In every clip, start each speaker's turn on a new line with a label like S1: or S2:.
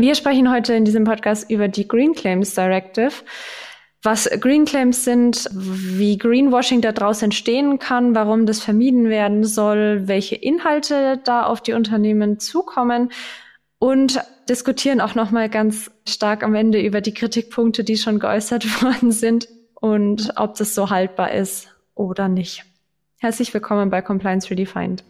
S1: Wir sprechen heute in diesem Podcast über die Green Claims Directive. Was Green Claims sind, wie Greenwashing daraus entstehen kann, warum das vermieden werden soll, welche Inhalte da auf die Unternehmen zukommen und diskutieren auch noch mal ganz stark am Ende über die Kritikpunkte, die schon geäußert worden sind und ob das so haltbar ist oder nicht. Herzlich willkommen bei Compliance Redefined.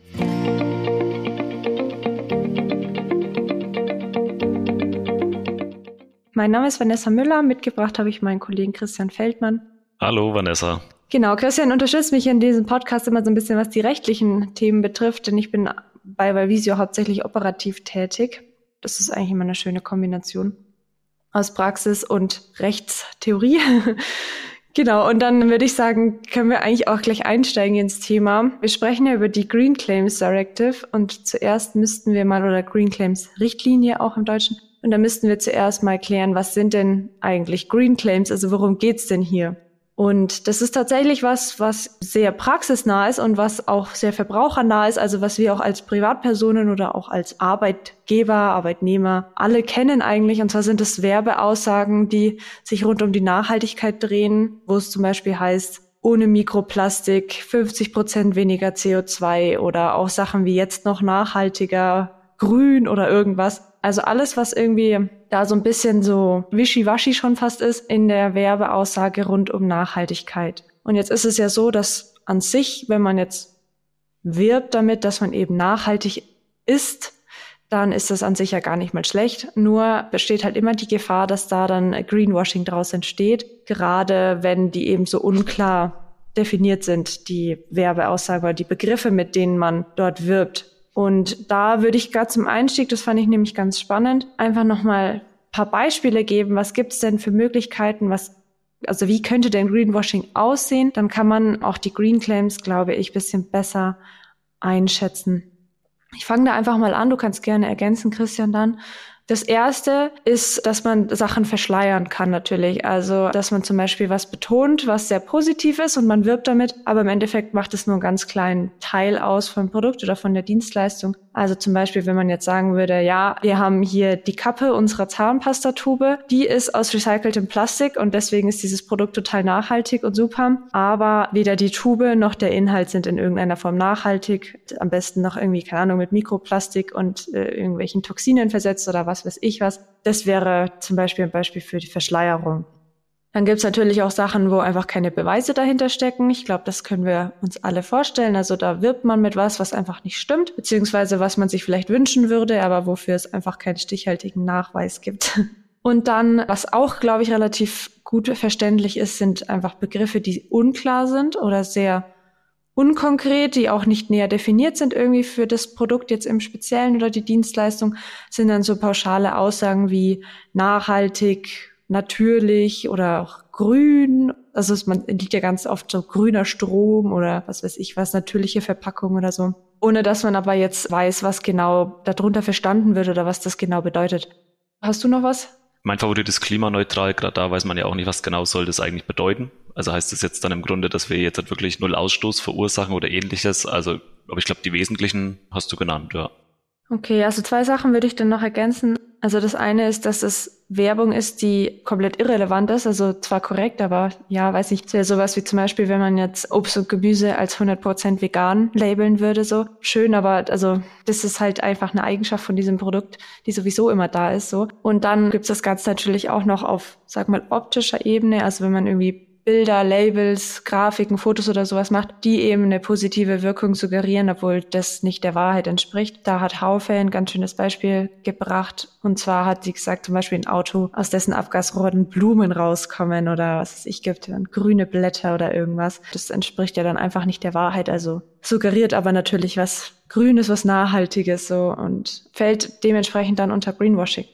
S1: Mein Name ist Vanessa Müller. Mitgebracht habe ich meinen Kollegen Christian Feldmann.
S2: Hallo, Vanessa.
S1: Genau, Christian unterstützt mich in diesem Podcast immer so ein bisschen, was die rechtlichen Themen betrifft, denn ich bin bei Valvisio hauptsächlich operativ tätig. Das ist eigentlich immer eine schöne Kombination aus Praxis und Rechtstheorie. Genau, und dann würde ich sagen, können wir eigentlich auch gleich einsteigen ins Thema. Wir sprechen ja über die Green Claims Directive und zuerst müssten wir mal, oder Green Claims Richtlinie auch im Deutschen, und da müssten wir zuerst mal klären, was sind denn eigentlich Green Claims? Also worum geht's denn hier? Und das ist tatsächlich was, was sehr praxisnah ist und was auch sehr verbrauchernah ist, also was wir auch als Privatpersonen oder auch als Arbeitgeber, Arbeitnehmer alle kennen eigentlich. Und zwar sind es Werbeaussagen, die sich rund um die Nachhaltigkeit drehen, wo es zum Beispiel heißt, ohne Mikroplastik 50 Prozent weniger CO2 oder auch Sachen wie jetzt noch nachhaltiger, grün oder irgendwas. Also alles, was irgendwie da so ein bisschen so wischiwaschi schon fast ist in der Werbeaussage rund um Nachhaltigkeit. Und jetzt ist es ja so, dass an sich, wenn man jetzt wirbt damit, dass man eben nachhaltig ist, dann ist das an sich ja gar nicht mal schlecht. Nur besteht halt immer die Gefahr, dass da dann Greenwashing draus entsteht, gerade wenn die eben so unklar definiert sind, die Werbeaussage oder die Begriffe, mit denen man dort wirbt. Und da würde ich gerade zum Einstieg, das fand ich nämlich ganz spannend, einfach nochmal paar Beispiele geben. Was gibt es denn für Möglichkeiten? Was, also wie könnte denn Greenwashing aussehen? Dann kann man auch die Green Claims, glaube ich, bisschen besser einschätzen. Ich fange da einfach mal an. Du kannst gerne ergänzen, Christian, dann. Das erste ist, dass man Sachen verschleiern kann natürlich. Also, dass man zum Beispiel was betont, was sehr positiv ist und man wirbt damit, aber im Endeffekt macht es nur einen ganz kleinen Teil aus vom Produkt oder von der Dienstleistung. Also zum Beispiel, wenn man jetzt sagen würde, ja, wir haben hier die Kappe unserer Zahnpastatube, die ist aus recyceltem Plastik und deswegen ist dieses Produkt total nachhaltig und super. Aber weder die Tube noch der Inhalt sind in irgendeiner Form nachhaltig. Am besten noch irgendwie, keine Ahnung, mit Mikroplastik und äh, irgendwelchen Toxinen versetzt oder was weiß ich was. Das wäre zum Beispiel ein Beispiel für die Verschleierung. Dann gibt's natürlich auch Sachen, wo einfach keine Beweise dahinter stecken. Ich glaube, das können wir uns alle vorstellen. Also da wirbt man mit was, was einfach nicht stimmt, beziehungsweise was man sich vielleicht wünschen würde, aber wofür es einfach keinen stichhaltigen Nachweis gibt. Und dann, was auch, glaube ich, relativ gut verständlich ist, sind einfach Begriffe, die unklar sind oder sehr unkonkret, die auch nicht näher definiert sind irgendwie für das Produkt jetzt im Speziellen oder die Dienstleistung, sind dann so pauschale Aussagen wie nachhaltig, natürlich oder auch grün. Also es, man liegt ja ganz oft so grüner Strom oder was weiß ich was, natürliche Verpackung oder so. Ohne dass man aber jetzt weiß, was genau darunter verstanden wird oder was das genau bedeutet. Hast du noch was?
S2: Mein Favorit ist klimaneutral, gerade da weiß man ja auch nicht, was genau soll das eigentlich bedeuten. Also heißt das jetzt dann im Grunde, dass wir jetzt halt wirklich null Ausstoß verursachen oder ähnliches. Also, aber ich glaube, die wesentlichen hast du genannt, ja.
S1: Okay, also zwei Sachen würde ich dann noch ergänzen. Also das eine ist, dass es Werbung ist, die komplett irrelevant ist, also zwar korrekt, aber ja, weiß ich, wäre sowas wie zum Beispiel, wenn man jetzt Obst und Gemüse als 100% vegan labeln würde, so schön, aber also das ist halt einfach eine Eigenschaft von diesem Produkt, die sowieso immer da ist, so. Und dann gibt's das Ganze natürlich auch noch auf, sag mal, optischer Ebene, also wenn man irgendwie Bilder, Labels, Grafiken, Fotos oder sowas macht, die eben eine positive Wirkung suggerieren, obwohl das nicht der Wahrheit entspricht. Da hat Haufe ein ganz schönes Beispiel gebracht. Und zwar hat sie gesagt, zum Beispiel ein Auto, aus dessen Abgasrohren Blumen rauskommen oder was es ich gibt, grüne Blätter oder irgendwas. Das entspricht ja dann einfach nicht der Wahrheit. Also suggeriert aber natürlich was Grünes, was Nachhaltiges so und fällt dementsprechend dann unter Greenwashing.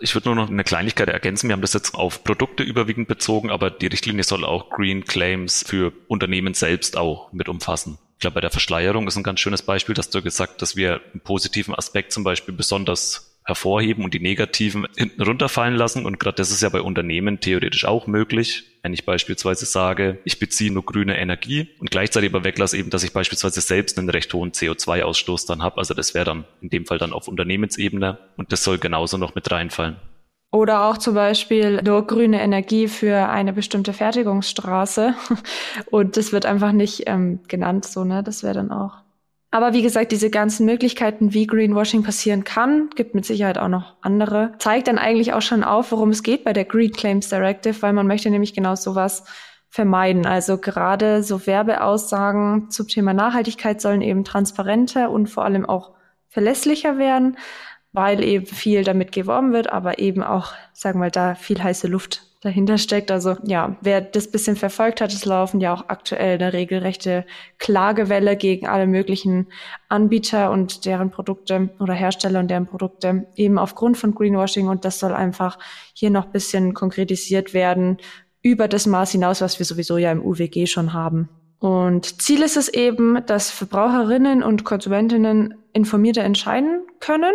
S2: Ich würde nur noch eine Kleinigkeit ergänzen. Wir haben das jetzt auf Produkte überwiegend bezogen, aber die Richtlinie soll auch Green Claims für Unternehmen selbst auch mit umfassen. Ich glaube, bei der Verschleierung ist ein ganz schönes Beispiel, dass du gesagt, dass wir einen positiven Aspekt zum Beispiel besonders hervorheben und die negativen hinten runterfallen lassen. Und gerade das ist ja bei Unternehmen theoretisch auch möglich. Wenn ich beispielsweise sage, ich beziehe nur grüne Energie und gleichzeitig aber weglasse eben, dass ich beispielsweise selbst einen recht hohen CO2-Ausstoß dann habe. Also das wäre dann in dem Fall dann auf Unternehmensebene und das soll genauso noch mit reinfallen.
S1: Oder auch zum Beispiel nur grüne Energie für eine bestimmte Fertigungsstraße. Und das wird einfach nicht ähm, genannt, so, ne? Das wäre dann auch aber wie gesagt, diese ganzen Möglichkeiten, wie Greenwashing passieren kann, gibt mit Sicherheit auch noch andere, zeigt dann eigentlich auch schon auf, worum es geht bei der Green Claims Directive, weil man möchte nämlich genau sowas vermeiden. Also gerade so Werbeaussagen zum Thema Nachhaltigkeit sollen eben transparenter und vor allem auch verlässlicher werden, weil eben viel damit geworben wird, aber eben auch, sagen wir mal, da viel heiße Luft dahinter steckt. Also ja, wer das bisschen verfolgt hat, es laufen ja auch aktuell eine regelrechte Klagewelle gegen alle möglichen Anbieter und deren Produkte oder Hersteller und deren Produkte eben aufgrund von Greenwashing und das soll einfach hier noch bisschen konkretisiert werden über das Maß hinaus, was wir sowieso ja im UWG schon haben. Und Ziel ist es eben, dass Verbraucherinnen und Konsumentinnen informierter entscheiden können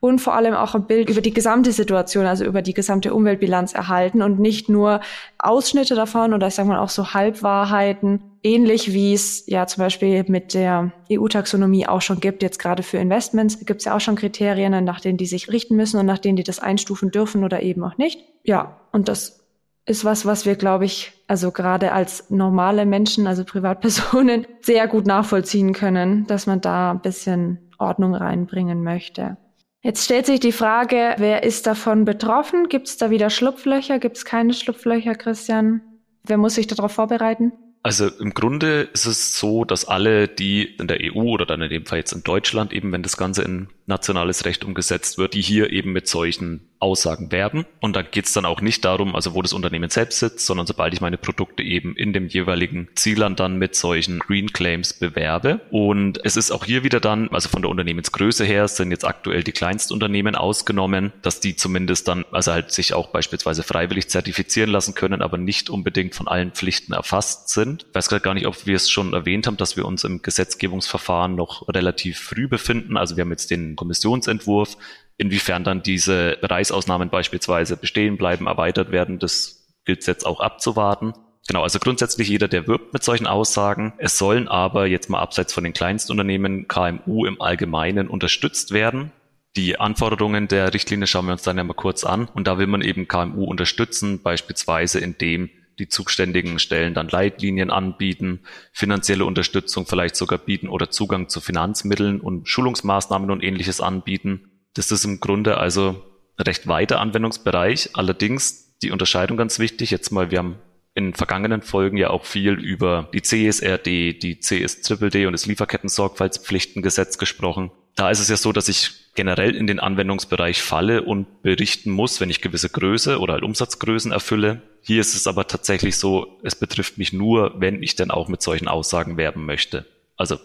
S1: und vor allem auch ein Bild über die gesamte Situation, also über die gesamte Umweltbilanz erhalten und nicht nur Ausschnitte davon oder ich sage mal auch so Halbwahrheiten, ähnlich wie es ja zum Beispiel mit der EU-Taxonomie auch schon gibt, jetzt gerade für Investments, gibt es ja auch schon Kriterien, nach denen die sich richten müssen und nach denen die das einstufen dürfen oder eben auch nicht. Ja, und das ist was, was wir, glaube ich, also gerade als normale Menschen, also Privatpersonen, sehr gut nachvollziehen können, dass man da ein bisschen Ordnung reinbringen möchte. Jetzt stellt sich die Frage, wer ist davon betroffen? Gibt es da wieder Schlupflöcher? Gibt es keine Schlupflöcher, Christian? Wer muss sich darauf vorbereiten?
S2: Also im Grunde ist es so, dass alle, die in der EU oder dann in dem Fall jetzt in Deutschland eben, wenn das Ganze in nationales Recht umgesetzt wird, die hier eben mit solchen Aussagen werben. Und da geht es dann auch nicht darum, also wo das Unternehmen selbst sitzt, sondern sobald ich meine Produkte eben in dem jeweiligen Zielland dann mit solchen Green Claims bewerbe. Und es ist auch hier wieder dann, also von der Unternehmensgröße her sind jetzt aktuell die Kleinstunternehmen ausgenommen, dass die zumindest dann, also halt sich auch beispielsweise freiwillig zertifizieren lassen können, aber nicht unbedingt von allen Pflichten erfasst sind. Ich weiß gerade gar nicht, ob wir es schon erwähnt haben, dass wir uns im Gesetzgebungsverfahren noch relativ früh befinden. Also wir haben jetzt den Kommissionsentwurf. Inwiefern dann diese Bereichsausnahmen beispielsweise bestehen bleiben, erweitert werden, das gilt jetzt auch abzuwarten. Genau, also grundsätzlich jeder, der wirbt mit solchen Aussagen. Es sollen aber jetzt mal abseits von den Kleinstunternehmen KMU im Allgemeinen unterstützt werden. Die Anforderungen der Richtlinie schauen wir uns dann ja mal kurz an. Und da will man eben KMU unterstützen, beispielsweise indem die zuständigen Stellen dann Leitlinien anbieten, finanzielle Unterstützung vielleicht sogar bieten oder Zugang zu Finanzmitteln und Schulungsmaßnahmen und ähnliches anbieten. Das ist im Grunde also recht weiter Anwendungsbereich. Allerdings die Unterscheidung ganz wichtig. Jetzt mal, wir haben in vergangenen Folgen ja auch viel über die CSRD, die CSDD und das Lieferketten-Sorgfaltspflichtengesetz gesprochen. Da ist es ja so, dass ich generell in den Anwendungsbereich falle und berichten muss, wenn ich gewisse Größe oder halt Umsatzgrößen erfülle. Hier ist es aber tatsächlich so, es betrifft mich nur, wenn ich denn auch mit solchen Aussagen werben möchte. Also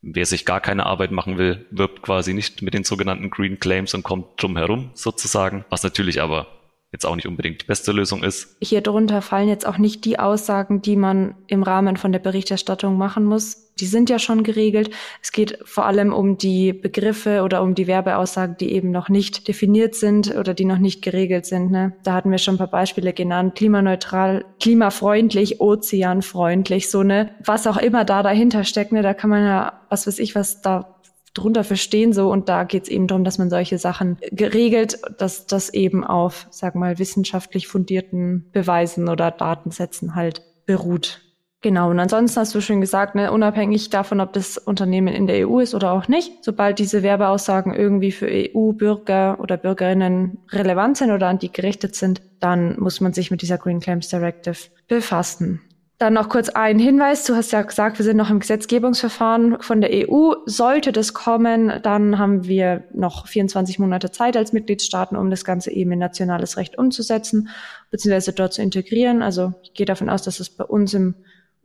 S2: wer sich gar keine Arbeit machen will, wirbt quasi nicht mit den sogenannten Green Claims und kommt drum herum sozusagen, was natürlich aber jetzt auch nicht unbedingt die beste Lösung ist.
S1: Hier drunter fallen jetzt auch nicht die Aussagen, die man im Rahmen von der Berichterstattung machen muss. Die sind ja schon geregelt. Es geht vor allem um die Begriffe oder um die Werbeaussagen, die eben noch nicht definiert sind oder die noch nicht geregelt sind. Ne? Da hatten wir schon ein paar Beispiele genannt. Klimaneutral, klimafreundlich, ozeanfreundlich, so ne, was auch immer da dahinter steckt. Ne? Da kann man ja, was weiß ich, was da drunter verstehen so und da geht es eben darum, dass man solche Sachen geregelt, dass das eben auf, sag mal, wissenschaftlich fundierten Beweisen oder Datensätzen halt beruht. Genau, und ansonsten hast du schon gesagt, ne, unabhängig davon, ob das Unternehmen in der EU ist oder auch nicht, sobald diese Werbeaussagen irgendwie für EU-Bürger oder Bürgerinnen relevant sind oder an die gerichtet sind, dann muss man sich mit dieser Green Claims Directive befassen. Dann noch kurz ein Hinweis. Du hast ja gesagt, wir sind noch im Gesetzgebungsverfahren von der EU. Sollte das kommen, dann haben wir noch 24 Monate Zeit als Mitgliedstaaten, um das Ganze eben in nationales Recht umzusetzen, beziehungsweise dort zu integrieren. Also ich gehe davon aus, dass es bei uns im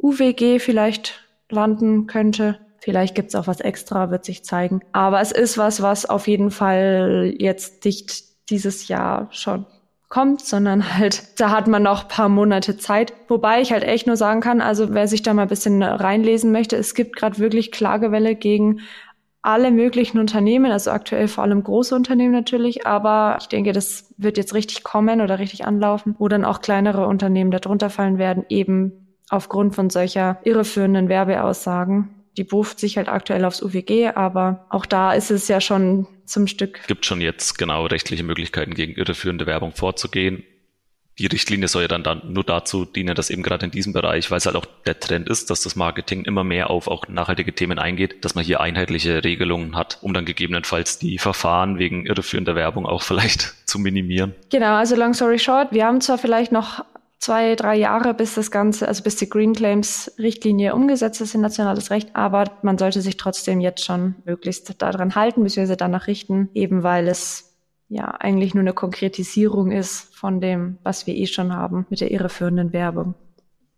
S1: UWG vielleicht landen könnte. Vielleicht gibt's auch was extra, wird sich zeigen. Aber es ist was, was auf jeden Fall jetzt dicht dieses Jahr schon kommt, sondern halt, da hat man noch paar Monate Zeit. Wobei ich halt echt nur sagen kann, also wer sich da mal ein bisschen reinlesen möchte, es gibt gerade wirklich Klagewelle gegen alle möglichen Unternehmen, also aktuell vor allem große Unternehmen natürlich, aber ich denke, das wird jetzt richtig kommen oder richtig anlaufen, wo dann auch kleinere Unternehmen darunter fallen werden, eben aufgrund von solcher irreführenden Werbeaussagen. Die beruft sich halt aktuell aufs UWG, aber auch da ist es ja schon zum Stück.
S2: Gibt schon jetzt genau rechtliche Möglichkeiten, gegen irreführende Werbung vorzugehen die Richtlinie soll ja dann, dann nur dazu dienen, dass eben gerade in diesem Bereich, weil es halt auch der Trend ist, dass das Marketing immer mehr auf auch nachhaltige Themen eingeht, dass man hier einheitliche Regelungen hat, um dann gegebenenfalls die Verfahren wegen irreführender Werbung auch vielleicht zu minimieren.
S1: Genau, also long story short, wir haben zwar vielleicht noch zwei, drei Jahre, bis das Ganze, also bis die Green Claims Richtlinie umgesetzt ist in nationales Recht, aber man sollte sich trotzdem jetzt schon möglichst daran halten, beziehungsweise danach richten, eben weil es ja eigentlich nur eine Konkretisierung ist von dem, was wir eh schon haben mit der irreführenden Werbung.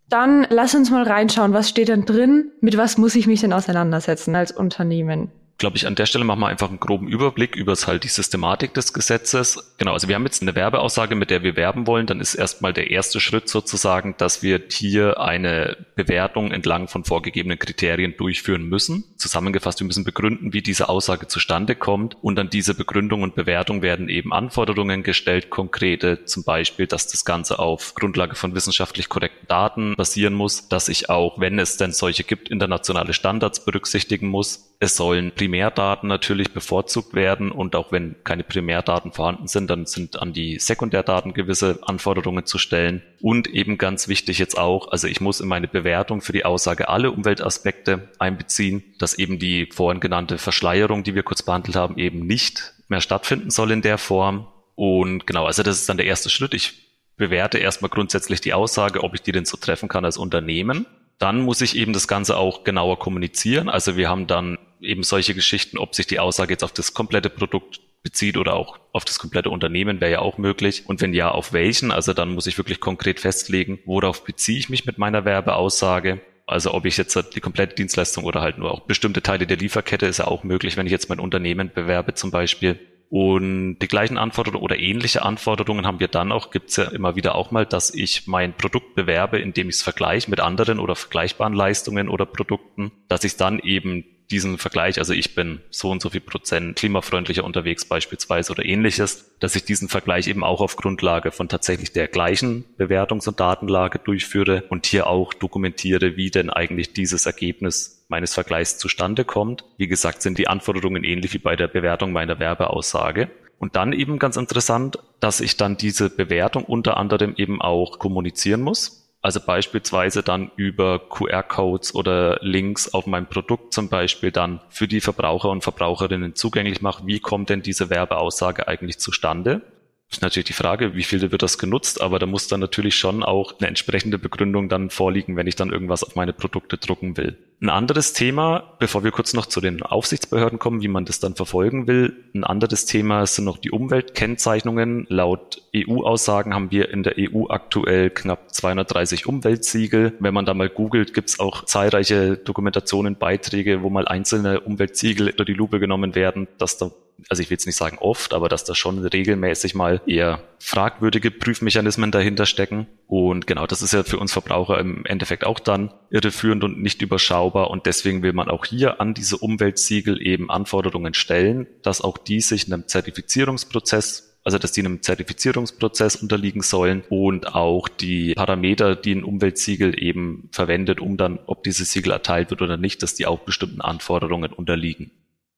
S1: Dann lass uns mal reinschauen, was steht denn drin? Mit was muss ich mich denn auseinandersetzen als Unternehmen?
S2: Glaube ich, an der Stelle machen wir einfach einen groben Überblick über halt die Systematik des Gesetzes. Genau, also wir haben jetzt eine Werbeaussage, mit der wir werben wollen. Dann ist erstmal der erste Schritt sozusagen, dass wir hier eine Bewertung entlang von vorgegebenen Kriterien durchführen müssen. Zusammengefasst, wir müssen begründen, wie diese Aussage zustande kommt. Und an diese Begründung und Bewertung werden eben Anforderungen gestellt, konkrete, zum Beispiel, dass das Ganze auf Grundlage von wissenschaftlich korrekten Daten basieren muss, dass ich auch, wenn es denn solche gibt, internationale Standards berücksichtigen muss, es sollen Primärdaten natürlich bevorzugt werden und auch wenn keine Primärdaten vorhanden sind, dann sind an die Sekundärdaten gewisse Anforderungen zu stellen. Und eben ganz wichtig jetzt auch, also ich muss in meine Bewertung für die Aussage alle Umweltaspekte einbeziehen, dass eben die vorhin genannte Verschleierung, die wir kurz behandelt haben, eben nicht mehr stattfinden soll in der Form. Und genau, also das ist dann der erste Schritt. Ich bewerte erstmal grundsätzlich die Aussage, ob ich die denn so treffen kann als Unternehmen. Dann muss ich eben das Ganze auch genauer kommunizieren. Also wir haben dann eben solche Geschichten, ob sich die Aussage jetzt auf das komplette Produkt bezieht oder auch auf das komplette Unternehmen, wäre ja auch möglich. Und wenn ja, auf welchen? Also dann muss ich wirklich konkret festlegen, worauf beziehe ich mich mit meiner Werbeaussage. Also ob ich jetzt die komplette Dienstleistung oder halt nur auch bestimmte Teile der Lieferkette ist ja auch möglich, wenn ich jetzt mein Unternehmen bewerbe zum Beispiel. Und die gleichen Anforderungen oder ähnliche Anforderungen haben wir dann auch, gibt es ja immer wieder auch mal, dass ich mein Produkt bewerbe, indem ich es vergleiche mit anderen oder vergleichbaren Leistungen oder Produkten, dass ich dann eben diesen Vergleich, also ich bin so und so viel Prozent klimafreundlicher unterwegs beispielsweise oder ähnliches, dass ich diesen Vergleich eben auch auf Grundlage von tatsächlich der gleichen Bewertungs- und Datenlage durchführe und hier auch dokumentiere, wie denn eigentlich dieses Ergebnis meines Vergleichs zustande kommt. Wie gesagt, sind die Anforderungen ähnlich wie bei der Bewertung meiner Werbeaussage. Und dann eben ganz interessant, dass ich dann diese Bewertung unter anderem eben auch kommunizieren muss. Also beispielsweise dann über QR-Codes oder Links auf meinem Produkt zum Beispiel dann für die Verbraucher und Verbraucherinnen zugänglich mache. Wie kommt denn diese Werbeaussage eigentlich zustande? ist natürlich die Frage, wie viel wird das genutzt, aber da muss dann natürlich schon auch eine entsprechende Begründung dann vorliegen, wenn ich dann irgendwas auf meine Produkte drucken will. Ein anderes Thema, bevor wir kurz noch zu den Aufsichtsbehörden kommen, wie man das dann verfolgen will, ein anderes Thema sind noch die Umweltkennzeichnungen. Laut EU-Aussagen haben wir in der EU aktuell knapp 230 Umweltsiegel. Wenn man da mal googelt, gibt es auch zahlreiche Dokumentationen, Beiträge, wo mal einzelne Umweltsiegel unter die Lupe genommen werden, dass da also ich will jetzt nicht sagen oft, aber dass da schon regelmäßig mal eher fragwürdige Prüfmechanismen dahinter stecken. Und genau, das ist ja für uns Verbraucher im Endeffekt auch dann irreführend und nicht überschaubar. Und deswegen will man auch hier an diese Umweltsiegel eben Anforderungen stellen, dass auch die sich einem Zertifizierungsprozess also dass die einem Zertifizierungsprozess unterliegen sollen und auch die Parameter, die ein Umweltsiegel eben verwendet, um dann, ob dieses Siegel erteilt wird oder nicht, dass die auch bestimmten Anforderungen unterliegen.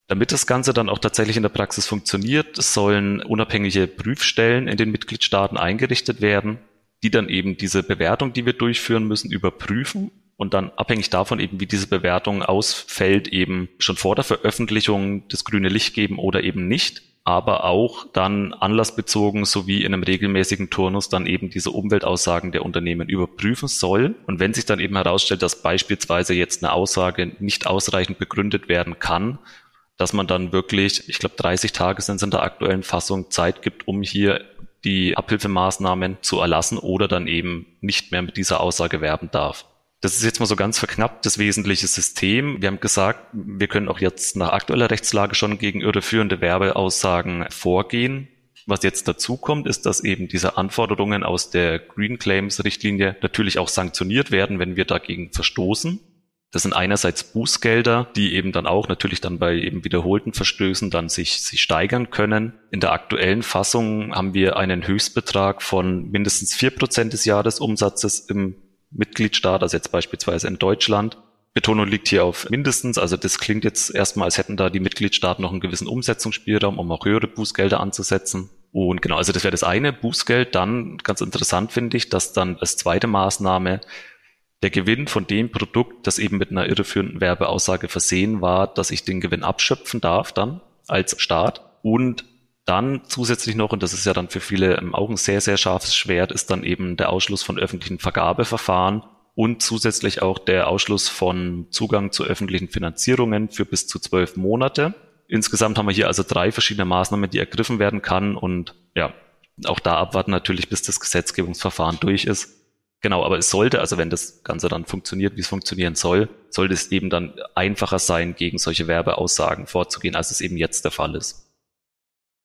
S2: Damit das Ganze dann auch tatsächlich in der Praxis funktioniert, sollen unabhängige Prüfstellen in den Mitgliedstaaten eingerichtet werden, die dann eben diese Bewertung, die wir durchführen müssen, überprüfen und dann abhängig davon eben, wie diese Bewertung ausfällt, eben schon vor der Veröffentlichung das grüne Licht geben oder eben nicht, aber auch dann anlassbezogen sowie in einem regelmäßigen Turnus dann eben diese Umweltaussagen der Unternehmen überprüfen soll. Und wenn sich dann eben herausstellt, dass beispielsweise jetzt eine Aussage nicht ausreichend begründet werden kann dass man dann wirklich, ich glaube 30 Tage sind es in der aktuellen Fassung, Zeit gibt, um hier die Abhilfemaßnahmen zu erlassen oder dann eben nicht mehr mit dieser Aussage werben darf. Das ist jetzt mal so ganz verknappt das wesentliche System. Wir haben gesagt, wir können auch jetzt nach aktueller Rechtslage schon gegen irreführende Werbeaussagen vorgehen. Was jetzt dazu kommt, ist, dass eben diese Anforderungen aus der Green Claims Richtlinie natürlich auch sanktioniert werden, wenn wir dagegen verstoßen. Das sind einerseits Bußgelder, die eben dann auch natürlich dann bei eben wiederholten Verstößen dann sich, sich steigern können. In der aktuellen Fassung haben wir einen Höchstbetrag von mindestens vier Prozent des Jahresumsatzes im Mitgliedstaat, also jetzt beispielsweise in Deutschland. Betonung liegt hier auf mindestens, also das klingt jetzt erstmal, als hätten da die Mitgliedstaaten noch einen gewissen Umsetzungsspielraum, um auch höhere Bußgelder anzusetzen. Und genau, also das wäre das eine Bußgeld. Dann ganz interessant finde ich, dass dann als zweite Maßnahme der Gewinn von dem Produkt, das eben mit einer irreführenden Werbeaussage versehen war, dass ich den Gewinn abschöpfen darf dann als Staat und dann zusätzlich noch, und das ist ja dann für viele im Augen sehr, sehr scharfes Schwert, ist dann eben der Ausschluss von öffentlichen Vergabeverfahren und zusätzlich auch der Ausschluss von Zugang zu öffentlichen Finanzierungen für bis zu zwölf Monate. Insgesamt haben wir hier also drei verschiedene Maßnahmen, die ergriffen werden kann und ja, auch da abwarten natürlich, bis das Gesetzgebungsverfahren durch ist. Genau, aber es sollte, also wenn das Ganze dann funktioniert, wie es funktionieren soll, sollte es eben dann einfacher sein, gegen solche Werbeaussagen vorzugehen, als es eben jetzt der Fall ist.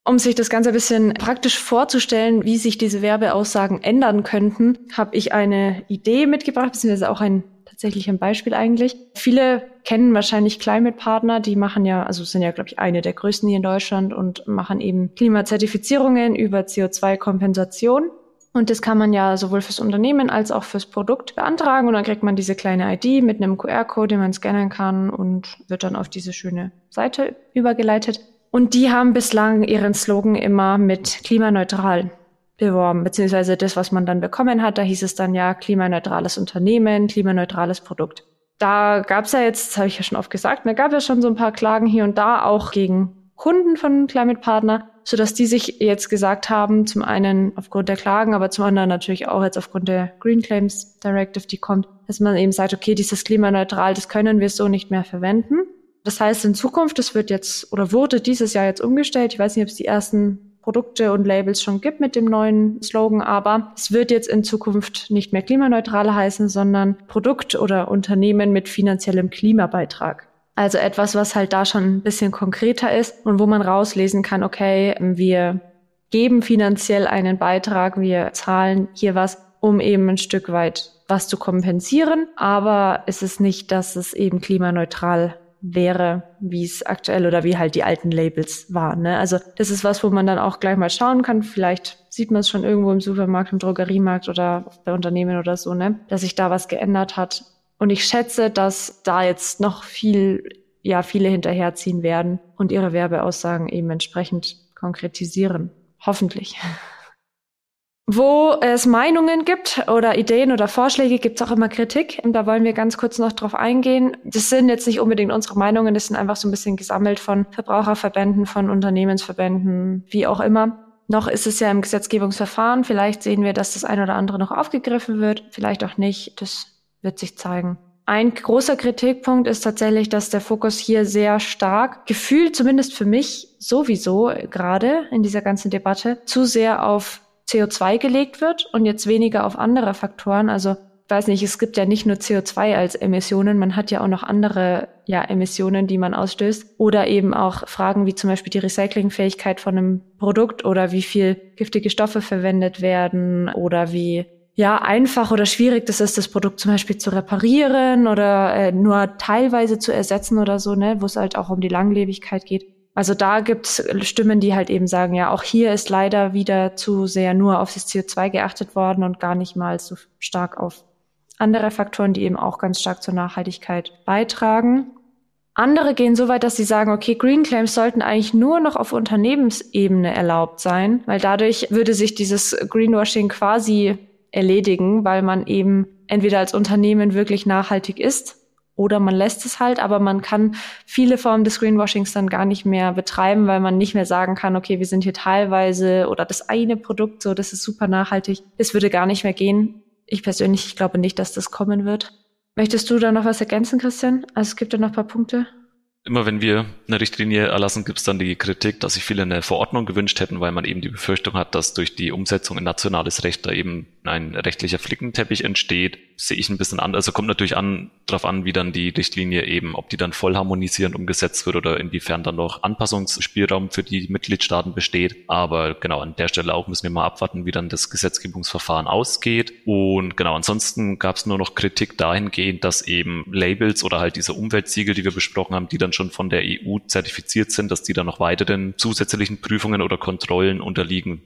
S1: Um sich das Ganze ein bisschen praktisch vorzustellen, wie sich diese Werbeaussagen ändern könnten, habe ich eine Idee mitgebracht, beziehungsweise auch ein tatsächlich ein Beispiel eigentlich. Viele kennen wahrscheinlich Climate Partner, die machen ja, also sind ja, glaube ich, eine der größten hier in Deutschland und machen eben Klimazertifizierungen über CO2-Kompensation. Und das kann man ja sowohl fürs Unternehmen als auch fürs Produkt beantragen. Und dann kriegt man diese kleine ID mit einem QR-Code, den man scannen kann und wird dann auf diese schöne Seite übergeleitet. Und die haben bislang ihren Slogan immer mit klimaneutral beworben, beziehungsweise das, was man dann bekommen hat, da hieß es dann ja klimaneutrales Unternehmen, klimaneutrales Produkt. Da gab es ja jetzt, das habe ich ja schon oft gesagt, da gab es ja schon so ein paar Klagen hier und da auch gegen Kunden von Climate Partner, so dass die sich jetzt gesagt haben, zum einen aufgrund der Klagen, aber zum anderen natürlich auch jetzt aufgrund der Green Claims Directive, die kommt, dass man eben sagt, okay, dieses klimaneutral, das können wir so nicht mehr verwenden. Das heißt, in Zukunft, das wird jetzt oder wurde dieses Jahr jetzt umgestellt. Ich weiß nicht, ob es die ersten Produkte und Labels schon gibt mit dem neuen Slogan, aber es wird jetzt in Zukunft nicht mehr klimaneutral heißen, sondern Produkt oder Unternehmen mit finanziellem Klimabeitrag. Also etwas, was halt da schon ein bisschen konkreter ist und wo man rauslesen kann, okay, wir geben finanziell einen Beitrag, wir zahlen hier was, um eben ein Stück weit was zu kompensieren, aber es ist nicht, dass es eben klimaneutral wäre, wie es aktuell oder wie halt die alten Labels waren. Ne? Also das ist was, wo man dann auch gleich mal schauen kann. Vielleicht sieht man es schon irgendwo im Supermarkt, im Drogeriemarkt oder bei Unternehmen oder so, ne? dass sich da was geändert hat. Und ich schätze, dass da jetzt noch viel, ja, viele hinterherziehen werden und ihre Werbeaussagen eben entsprechend konkretisieren. Hoffentlich. Wo es Meinungen gibt oder Ideen oder Vorschläge, gibt es auch immer Kritik. Und da wollen wir ganz kurz noch drauf eingehen. Das sind jetzt nicht unbedingt unsere Meinungen, das sind einfach so ein bisschen gesammelt von Verbraucherverbänden, von Unternehmensverbänden, wie auch immer. Noch ist es ja im Gesetzgebungsverfahren. Vielleicht sehen wir, dass das ein oder andere noch aufgegriffen wird, vielleicht auch nicht. Das wird sich zeigen. Ein großer Kritikpunkt ist tatsächlich, dass der Fokus hier sehr stark, gefühlt zumindest für mich sowieso gerade in dieser ganzen Debatte, zu sehr auf CO2 gelegt wird und jetzt weniger auf andere Faktoren. Also ich weiß nicht, es gibt ja nicht nur CO2 als Emissionen, man hat ja auch noch andere ja, Emissionen, die man ausstößt. Oder eben auch Fragen wie zum Beispiel die Recyclingfähigkeit von einem Produkt oder wie viel giftige Stoffe verwendet werden oder wie ja, einfach oder schwierig das ist, das Produkt zum Beispiel zu reparieren oder äh, nur teilweise zu ersetzen oder so, ne, wo es halt auch um die Langlebigkeit geht. Also da gibt es Stimmen, die halt eben sagen, ja, auch hier ist leider wieder zu sehr nur auf das CO2 geachtet worden und gar nicht mal so stark auf andere Faktoren, die eben auch ganz stark zur Nachhaltigkeit beitragen. Andere gehen so weit, dass sie sagen, okay, Green Claims sollten eigentlich nur noch auf Unternehmensebene erlaubt sein, weil dadurch würde sich dieses Greenwashing quasi erledigen, weil man eben entweder als Unternehmen wirklich nachhaltig ist oder man lässt es halt, aber man kann viele Formen des Greenwashings dann gar nicht mehr betreiben, weil man nicht mehr sagen kann, okay, wir sind hier teilweise oder das eine Produkt, so, das ist super nachhaltig. Das würde gar nicht mehr gehen. Ich persönlich ich glaube nicht, dass das kommen wird. Möchtest du da noch was ergänzen, Christian? Also es gibt da noch ein paar Punkte.
S2: Immer wenn wir eine Richtlinie erlassen, gibt es dann die Kritik, dass sich viele eine Verordnung gewünscht hätten, weil man eben die Befürchtung hat, dass durch die Umsetzung in nationales Recht da eben ein rechtlicher Flickenteppich entsteht. Sehe ich ein bisschen an. Also kommt natürlich an, darauf an, wie dann die Richtlinie eben, ob die dann voll harmonisierend umgesetzt wird oder inwiefern dann noch Anpassungsspielraum für die Mitgliedstaaten besteht. Aber genau, an der Stelle auch müssen wir mal abwarten, wie dann das Gesetzgebungsverfahren ausgeht. Und genau, ansonsten gab es nur noch Kritik dahingehend, dass eben Labels oder halt diese Umweltsiegel, die wir besprochen haben, die dann schon von der EU zertifiziert sind, dass die dann noch weiteren zusätzlichen Prüfungen oder Kontrollen unterliegen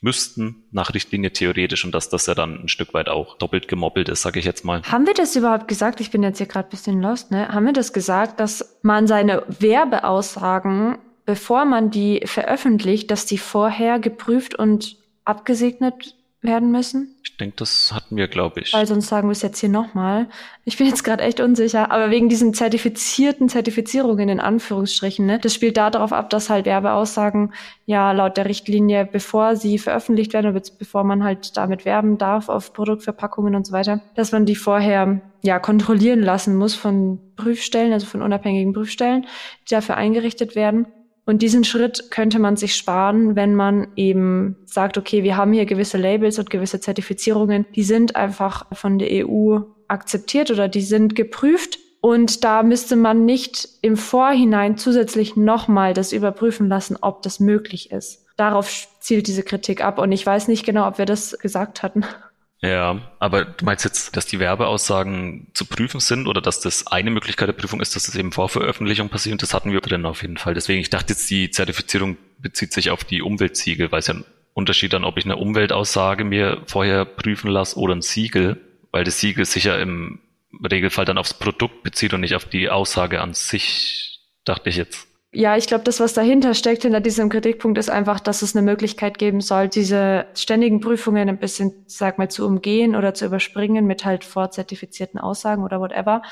S2: müssten nach Richtlinie theoretisch und dass das ja dann ein Stück weit auch doppelt gemoppelt ist, sage ich jetzt mal.
S1: Haben wir das überhaupt gesagt? Ich bin jetzt hier gerade bisschen lost, ne? Haben wir das gesagt, dass man seine Werbeaussagen, bevor man die veröffentlicht, dass die vorher geprüft und abgesegnet werden müssen?
S2: Ich denke, das hatten wir, glaube ich.
S1: Weil sonst sagen wir es jetzt hier nochmal. Ich bin jetzt gerade echt unsicher, aber wegen diesen zertifizierten Zertifizierungen in Anführungsstrichen, ne, das spielt da darauf ab, dass halt Werbeaussagen ja laut der Richtlinie, bevor sie veröffentlicht werden, oder bevor man halt damit werben darf auf Produktverpackungen und so weiter, dass man die vorher ja kontrollieren lassen muss von Prüfstellen, also von unabhängigen Prüfstellen, die dafür eingerichtet werden. Und diesen Schritt könnte man sich sparen, wenn man eben sagt, okay, wir haben hier gewisse Labels und gewisse Zertifizierungen, die sind einfach von der EU akzeptiert oder die sind geprüft. Und da müsste man nicht im Vorhinein zusätzlich nochmal das überprüfen lassen, ob das möglich ist. Darauf zielt diese Kritik ab. Und ich weiß nicht genau, ob wir das gesagt hatten.
S2: Ja, aber du meinst jetzt, dass die Werbeaussagen zu prüfen sind oder dass das eine Möglichkeit der Prüfung ist, dass das eben vor Veröffentlichung passiert? Und das hatten wir drin auf jeden Fall. Deswegen, ich dachte jetzt, die Zertifizierung bezieht sich auf die Umweltsiegel, weil es ja ein Unterschied dann, ob ich eine Umweltaussage mir vorher prüfen lasse oder ein Siegel, weil das Siegel sich ja im Regelfall dann aufs Produkt bezieht und nicht auf die Aussage an sich, dachte ich jetzt.
S1: Ja, ich glaube, das, was dahinter steckt, hinter diesem Kritikpunkt, ist einfach, dass es eine Möglichkeit geben soll, diese ständigen Prüfungen ein bisschen, sag mal, zu umgehen oder zu überspringen mit halt vorzertifizierten Aussagen oder whatever.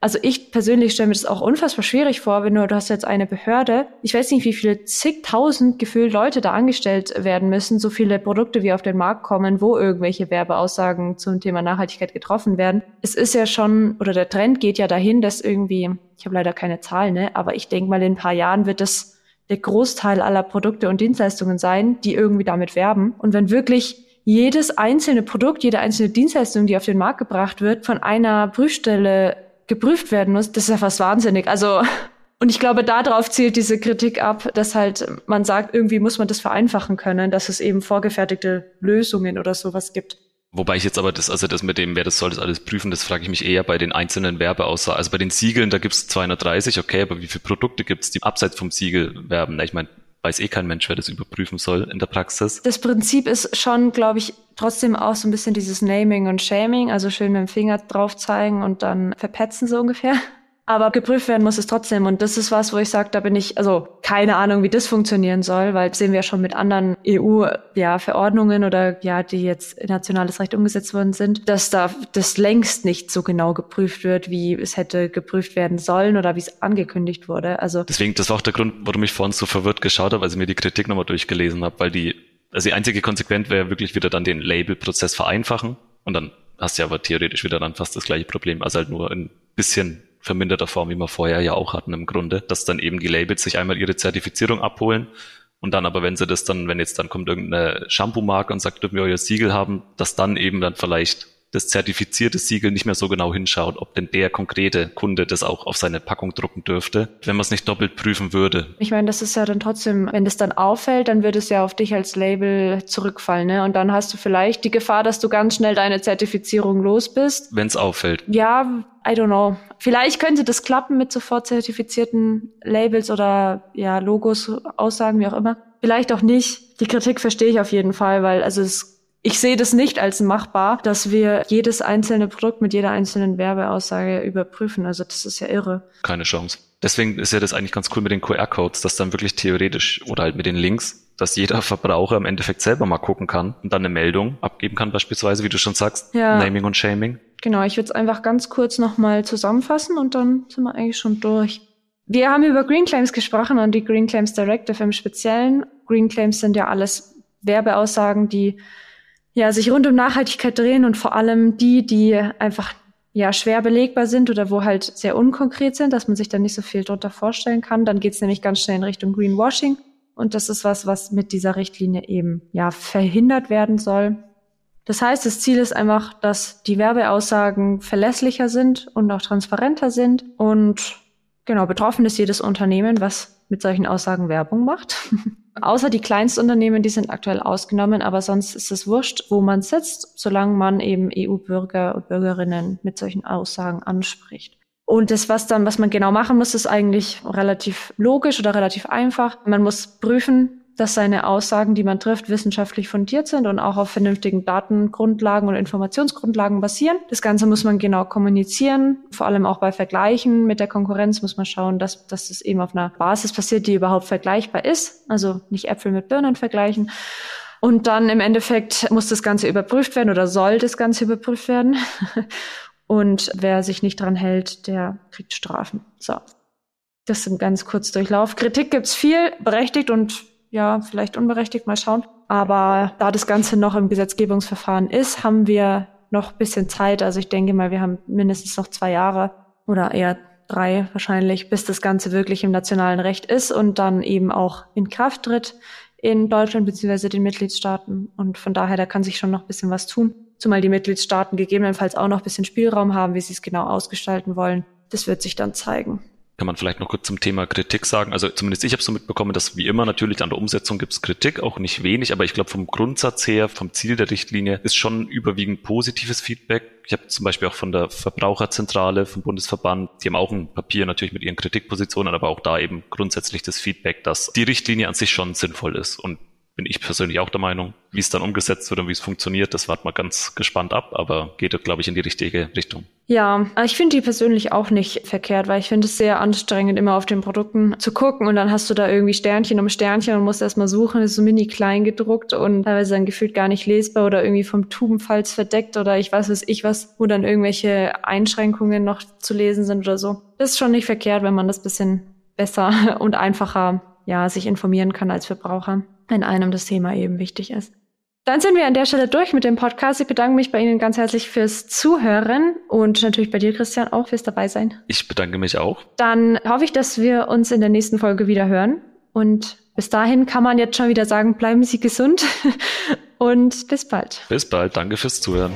S1: Also ich persönlich stelle mir das auch unfassbar schwierig vor, wenn du, du hast jetzt eine Behörde, ich weiß nicht, wie viele zigtausend gefühlt Leute da angestellt werden müssen, so viele Produkte wie auf den Markt kommen, wo irgendwelche Werbeaussagen zum Thema Nachhaltigkeit getroffen werden. Es ist ja schon, oder der Trend geht ja dahin, dass irgendwie, ich habe leider keine Zahlen, ne, aber ich denke mal, in ein paar Jahren wird das der Großteil aller Produkte und Dienstleistungen sein, die irgendwie damit werben. Und wenn wirklich jedes einzelne Produkt, jede einzelne Dienstleistung, die auf den Markt gebracht wird, von einer Prüfstelle geprüft werden muss, das ist ja fast wahnsinnig. Also, und ich glaube, darauf zielt diese Kritik ab, dass halt man sagt, irgendwie muss man das vereinfachen können, dass es eben vorgefertigte Lösungen oder sowas gibt.
S2: Wobei ich jetzt aber das, also das mit dem, wer das soll das alles prüfen, das frage ich mich eher bei den einzelnen Werbeaussagen. Also bei den Siegeln, da gibt's 230, okay, aber wie viele Produkte gibt's, die abseits vom Siegel werben? Ich meine, weiß eh kein Mensch, wer das überprüfen soll in der Praxis.
S1: Das Prinzip ist schon, glaube ich, trotzdem auch so ein bisschen dieses Naming und Shaming, also schön mit dem Finger drauf zeigen und dann verpetzen so ungefähr. Aber geprüft werden muss es trotzdem. Und das ist was, wo ich sage, da bin ich, also keine Ahnung, wie das funktionieren soll, weil sehen wir ja schon mit anderen EU-Verordnungen ja, oder ja, die jetzt in nationales Recht umgesetzt worden sind, dass da das längst nicht so genau geprüft wird, wie es hätte geprüft werden sollen oder wie es angekündigt wurde. Also
S2: Deswegen, das war auch der Grund, warum ich vorhin so verwirrt geschaut habe, als ich mir die Kritik nochmal durchgelesen habe, weil die, also die einzige Konsequenz wäre wirklich wieder dann den Label-Prozess vereinfachen und dann hast du ja aber theoretisch wieder dann fast das gleiche Problem, also halt nur ein bisschen verminderter Form, wie wir vorher ja auch hatten im Grunde, dass dann eben die Labels sich einmal ihre Zertifizierung abholen und dann aber, wenn sie das dann, wenn jetzt dann kommt irgendeine Shampoo-Marke und sagt, dürfen wir euer Siegel haben, dass dann eben dann vielleicht das zertifizierte Siegel nicht mehr so genau hinschaut, ob denn der konkrete Kunde das auch auf seine Packung drucken dürfte, wenn man es nicht doppelt prüfen würde.
S1: Ich meine, das ist ja dann trotzdem, wenn das dann auffällt, dann wird es ja auf dich als Label zurückfallen, ne? Und dann hast du vielleicht die Gefahr, dass du ganz schnell deine Zertifizierung los bist.
S2: Wenn es auffällt.
S1: Ja, I don't know. Vielleicht könnte das klappen mit sofort zertifizierten Labels oder ja, Logos, Aussagen, wie auch immer. Vielleicht auch nicht. Die Kritik verstehe ich auf jeden Fall, weil also es ich sehe das nicht als machbar, dass wir jedes einzelne Produkt mit jeder einzelnen Werbeaussage überprüfen. Also das ist ja irre.
S2: Keine Chance. Deswegen ist ja das eigentlich ganz cool mit den QR-Codes, dass dann wirklich theoretisch oder halt mit den Links, dass jeder Verbraucher im Endeffekt selber mal gucken kann und dann eine Meldung abgeben kann, beispielsweise, wie du schon sagst, ja. Naming und Shaming.
S1: Genau, ich würde es einfach ganz kurz nochmal zusammenfassen und dann sind wir eigentlich schon durch. Wir haben über Green Claims gesprochen und die Green Claims Directive im Speziellen. Green Claims sind ja alles Werbeaussagen, die ja, sich rund um Nachhaltigkeit drehen und vor allem die, die einfach ja schwer belegbar sind oder wo halt sehr unkonkret sind, dass man sich da nicht so viel drunter vorstellen kann. Dann geht es nämlich ganz schnell in Richtung Greenwashing. Und das ist was, was mit dieser Richtlinie eben ja verhindert werden soll. Das heißt, das Ziel ist einfach, dass die Werbeaussagen verlässlicher sind und auch transparenter sind. Und genau, betroffen ist jedes Unternehmen, was mit solchen Aussagen Werbung macht. Außer die Kleinstunternehmen, die sind aktuell ausgenommen, aber sonst ist es wurscht, wo man sitzt, solange man eben EU-Bürger und Bürgerinnen mit solchen Aussagen anspricht. Und das, was dann, was man genau machen muss, ist eigentlich relativ logisch oder relativ einfach. Man muss prüfen, dass seine Aussagen, die man trifft, wissenschaftlich fundiert sind und auch auf vernünftigen Datengrundlagen und Informationsgrundlagen basieren. Das Ganze muss man genau kommunizieren, vor allem auch bei Vergleichen mit der Konkurrenz muss man schauen, dass, dass das eben auf einer Basis passiert, die überhaupt vergleichbar ist. Also nicht Äpfel mit Birnen vergleichen. Und dann im Endeffekt muss das Ganze überprüft werden oder soll das Ganze überprüft werden. Und wer sich nicht dran hält, der kriegt Strafen. So. Das ein ganz kurz Durchlauf. Kritik gibt's viel, berechtigt und ja, vielleicht unberechtigt, mal schauen. Aber da das Ganze noch im Gesetzgebungsverfahren ist, haben wir noch bisschen Zeit. Also ich denke mal, wir haben mindestens noch zwei Jahre oder eher drei wahrscheinlich, bis das Ganze wirklich im nationalen Recht ist und dann eben auch in Kraft tritt in Deutschland beziehungsweise den Mitgliedstaaten. Und von daher, da kann sich schon noch bisschen was tun. Zumal die Mitgliedstaaten gegebenenfalls auch noch bisschen Spielraum haben, wie sie es genau ausgestalten wollen. Das wird sich dann zeigen
S2: kann man vielleicht noch kurz zum Thema Kritik sagen. Also zumindest ich habe so mitbekommen, dass wie immer natürlich an der Umsetzung gibt es Kritik, auch nicht wenig, aber ich glaube vom Grundsatz her, vom Ziel der Richtlinie ist schon überwiegend positives Feedback. Ich habe zum Beispiel auch von der Verbraucherzentrale, vom Bundesverband, die haben auch ein Papier natürlich mit ihren Kritikpositionen, aber auch da eben grundsätzlich das Feedback, dass die Richtlinie an sich schon sinnvoll ist und bin ich persönlich auch der Meinung. Wie es dann umgesetzt wird und wie es funktioniert, das warten wir ganz gespannt ab, aber geht, glaube ich, in die richtige Richtung.
S1: Ja, ich finde die persönlich auch nicht verkehrt, weil ich finde es sehr anstrengend, immer auf den Produkten zu gucken und dann hast du da irgendwie Sternchen um Sternchen und musst erstmal suchen, ist so mini klein gedruckt und teilweise dann gefühlt gar nicht lesbar oder irgendwie vom Tubenfalz verdeckt oder ich weiß was ich was, wo dann irgendwelche Einschränkungen noch zu lesen sind oder so. Das ist schon nicht verkehrt, wenn man das bisschen besser und einfacher ja, sich informieren kann als Verbraucher wenn einem das Thema eben wichtig ist. Dann sind wir an der Stelle durch mit dem Podcast. Ich bedanke mich bei Ihnen ganz herzlich fürs Zuhören und natürlich bei dir, Christian, auch fürs Dabeisein.
S2: Ich bedanke mich auch.
S1: Dann hoffe ich, dass wir uns in der nächsten Folge wieder hören. Und bis dahin kann man jetzt schon wieder sagen, bleiben Sie gesund und bis bald.
S2: Bis bald. Danke fürs Zuhören.